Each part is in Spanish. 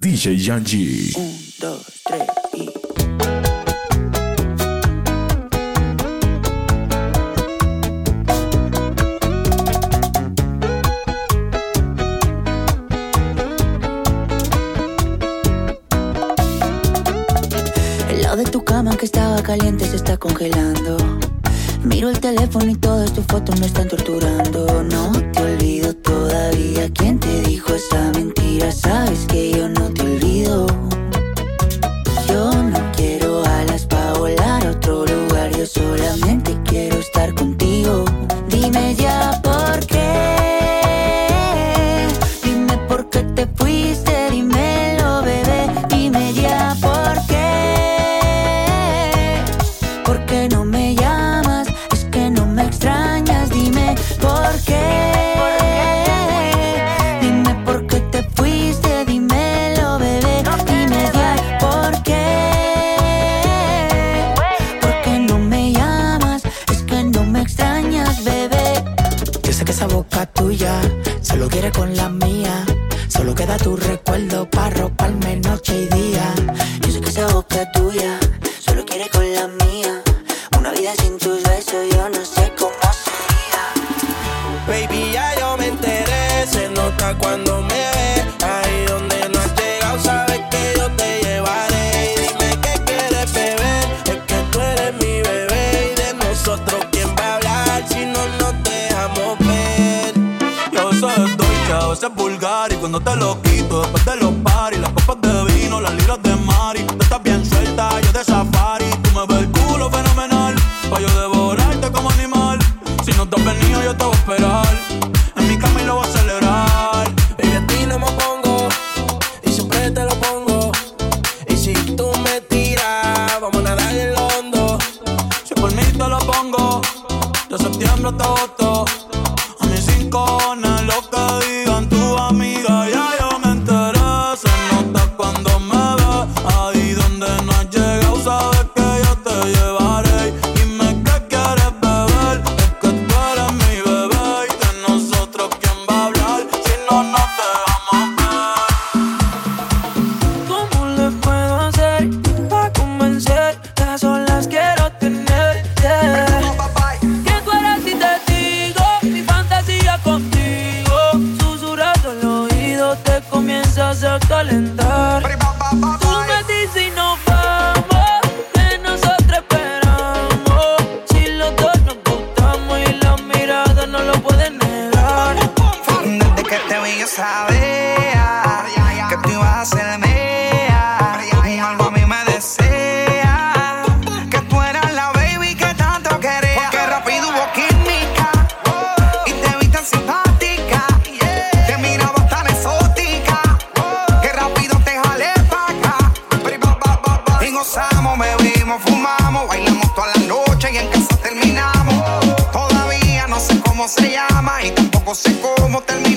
DJ Yanji. Un, dos, tres y. El lado de tu cama que estaba caliente se está congelando. Miro el teléfono y todas tus fotos me están torturando. No te olvido todavía. ¿Quién te dijo esa mentira? Sabes que yo no know. se llama y tampoco sé cómo termina.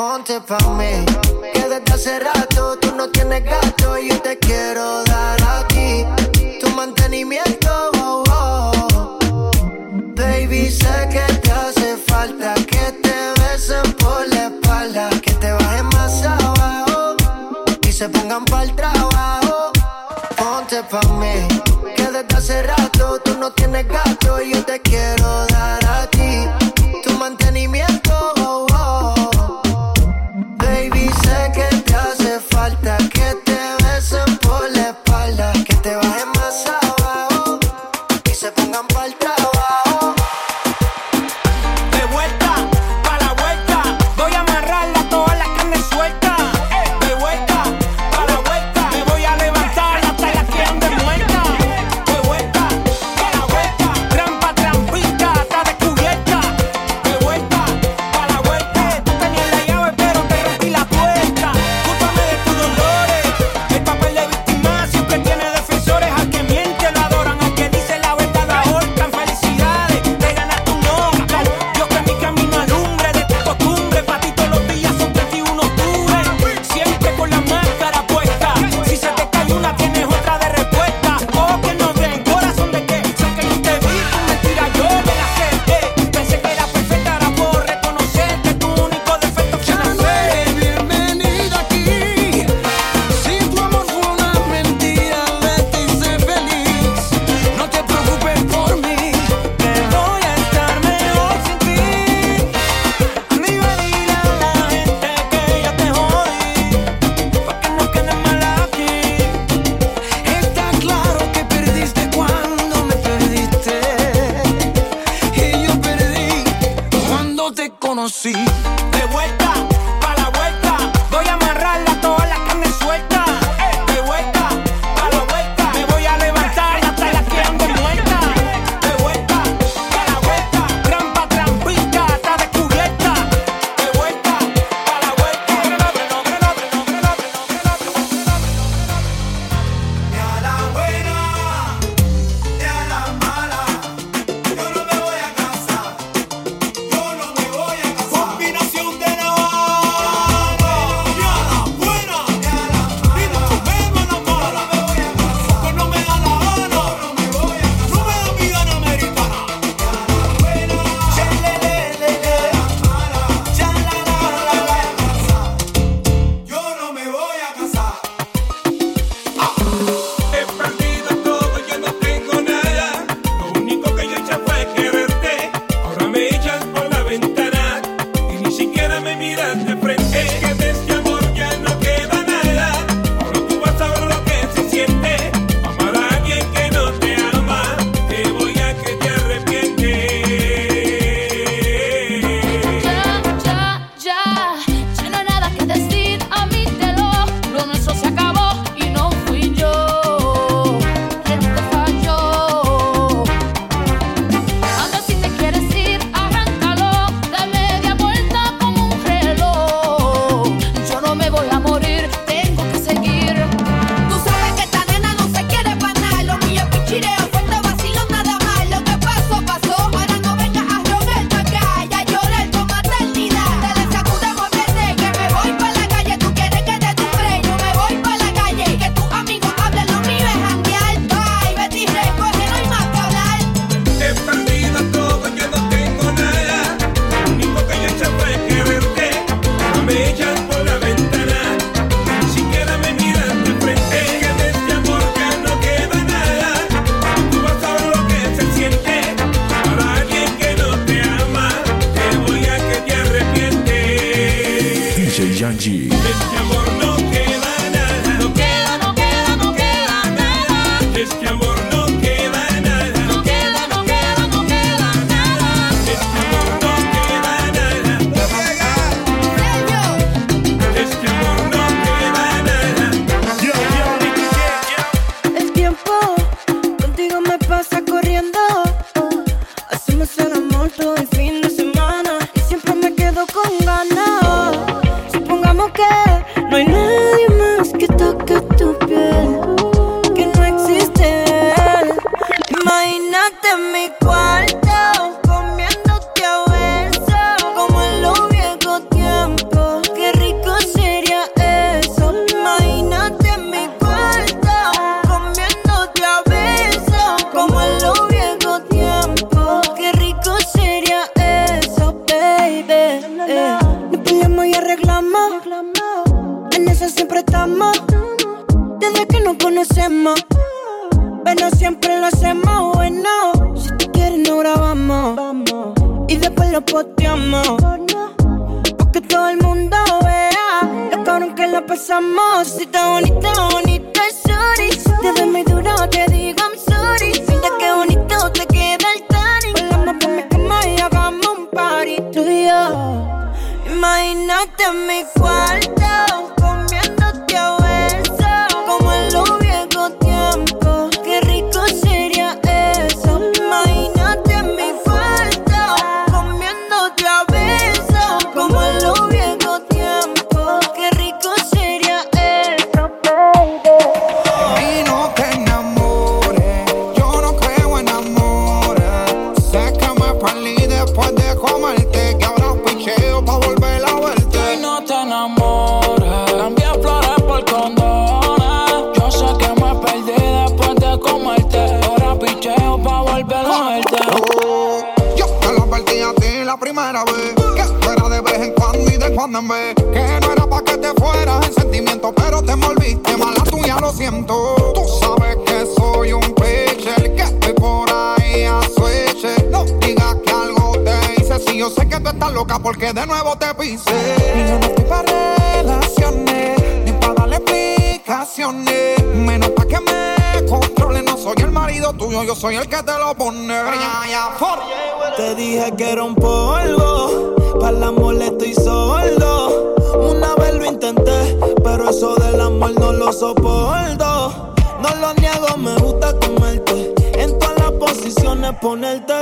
Ponte pa' mí, que desde hace rato tú no tienes gato y yo te quiero siempre lo hacemos bueno. Si tú quieres, no grabamos. Vamos. Y después lo posteamos. Porque todo el mundo vea lo cabrón que lo pasamos. Si está bonita, bonita, sorry. Si te ves muy duro, te digo I'm sorry. Mira qué bonito te queda el tanning. Volamos por mi cama y hagamos un party. Tú y yo. Imagínate en mi cuarto yo sé que tú estás loca porque de nuevo te pisé. Y yo no estoy para relaciones, ni para darle explicaciones. Menos para que me controle, no soy el marido tuyo, yo soy el que te lo pone. Te dije que era un polvo, para la molesta estoy sordo. Una vez lo intenté, pero eso del amor no lo soporto. No lo niego, me gusta comerte posición ponerte.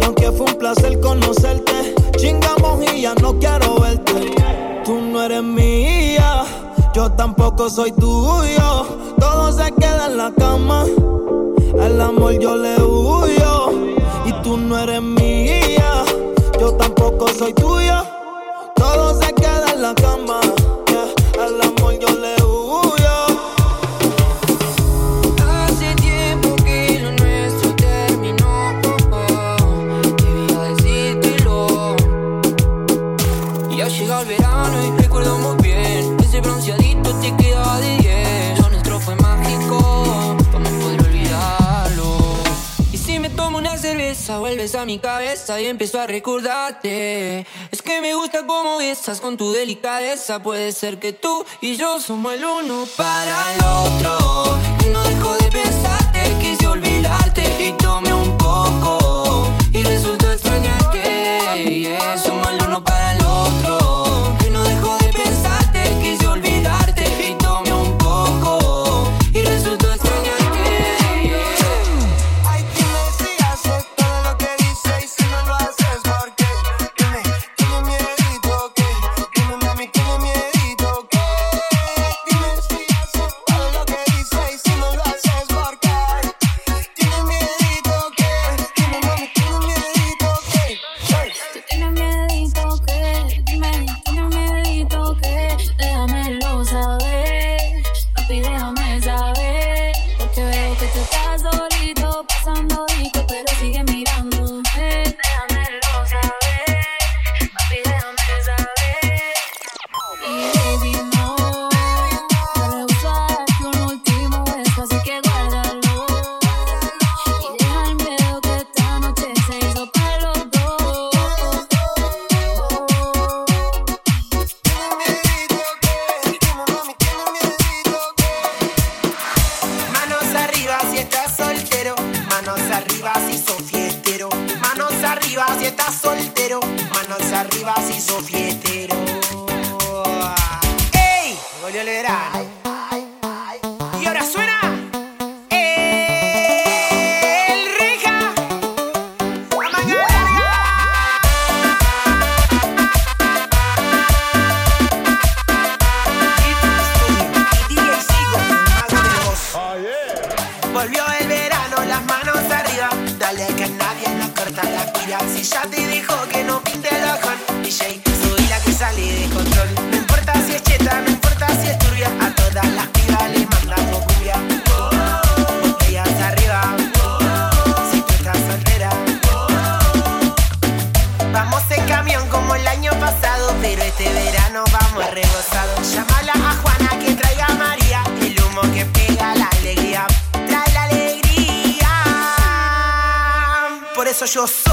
Y aunque fue un placer conocerte, chingamos y ya no quiero verte. Tú no eres mía, yo tampoco soy tuyo. Todo se queda en la cama, al amor yo le huyo. Y tú no eres mía, yo tampoco soy tuyo. Todo se queda en la cama. vuelves a mi cabeza y empiezo a recordarte. Es que me gusta cómo besas con tu delicadeza. Puede ser que tú y yo somos el uno para el otro. divas y sos fiestero. Volvió el verano. Y ahora suena. El Rija. Y DJ Sigo, mago de voz. Volvió el verano, las manos arriba. Dale que nadie nos corta la cuida. Si ya te dijo que no DJ. Soy la que sale de control. No importa si es cheta, no importa si es turbia. A todas las pibas les mandamos cumbia. Botellas arriba. Si tú estás soltera. Vamos en camión como el año pasado. Pero este verano vamos rebosados. Llámala a Juana que traiga a María. El humo que pega la alegría. Trae la alegría. Por eso yo soy.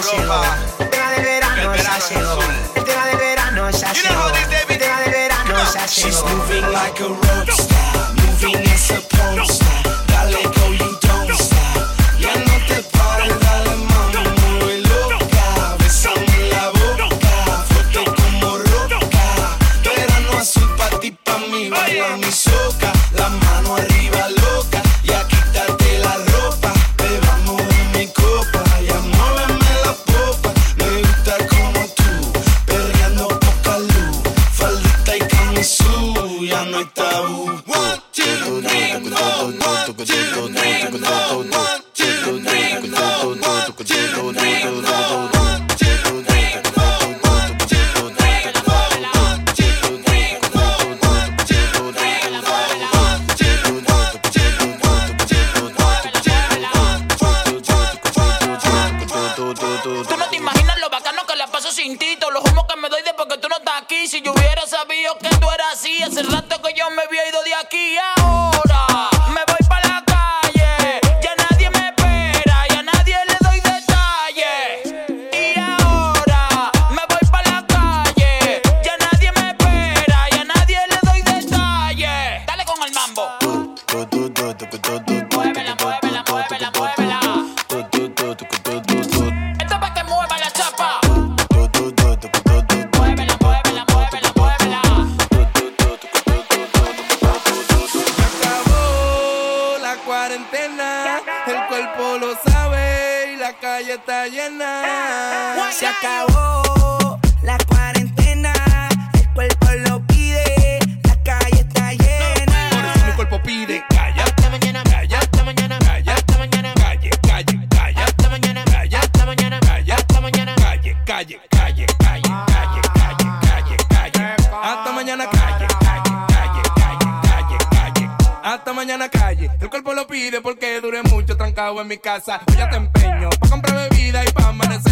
ya. El verano ya llegó. El tema verano ya llegó. El tema verano ya llegó. She's moving like a rock rato que yo me había ido de aquí. Ahora Se acabó la cuarentena, el cuerpo lo pide, la calle está llena. Por eso mi cuerpo pide calla, hasta mañana, calla, hasta mañana, calla, hasta mañana, calle, calle, calla, hasta mañana, calla, hasta mañana, calla, hasta mañana, calle, calle, calle, calle, calle, calle, calle, calle, hasta mañana, calle, calle, calle, calle, calle, calle, hasta mañana, calle. El cuerpo lo pide porque dure mucho trancado en mi casa. Yo ya te empeño pa comprar bebida y pa amanecer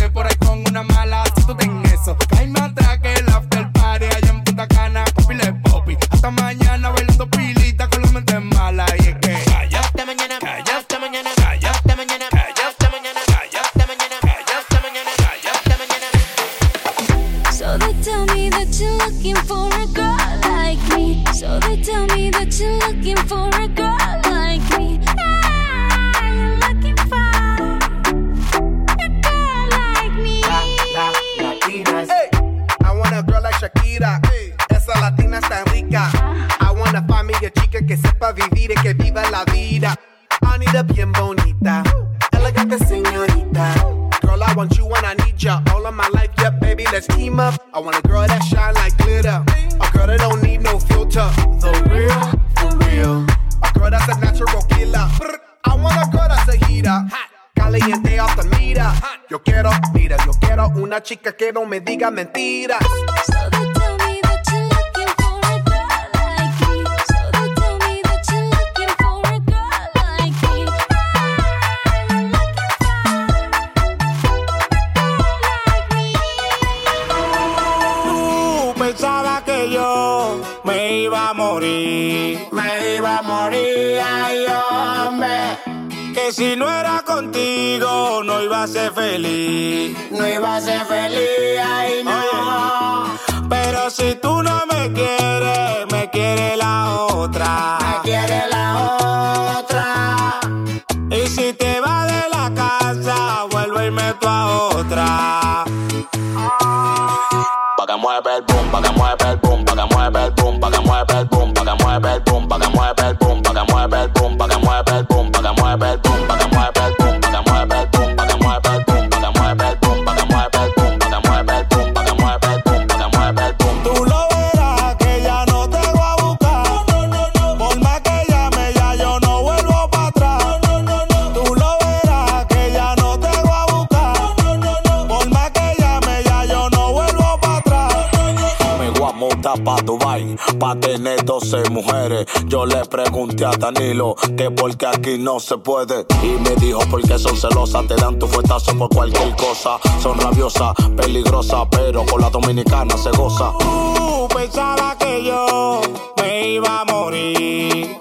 I want a girl that shine like glitter. A girl that don't need no filter. The real, for real. A girl that's a natural killer. I want a girl that's a heater. Caliente off the meter. Yo quiero, mira, yo quiero una chica que no me diga mentiras. Que si no era contigo no iba a ser feliz, no iba a ser feliz, ay no. Pero si tú no me quieres, me quiere la otra, me quiere la otra. Y si te vas de la casa, vuelve y meto a otra. Pa' que mueve el boom, pa' que mueve el boom, pa' que mueve el boom, pa' que mueve el boom, pa' que mueve el boom, pa' que mueve el boom, pa' que mueve el boom, pa' que mueve el boom, pa' tener 12 mujeres. Yo le pregunté a Danilo que porque aquí no se puede. Y me dijo porque son celosas, te dan tu fuetazo por cualquier cosa. Son rabiosas, peligrosas, pero con la dominicana se goza. Tú pensaba que yo me iba a morir,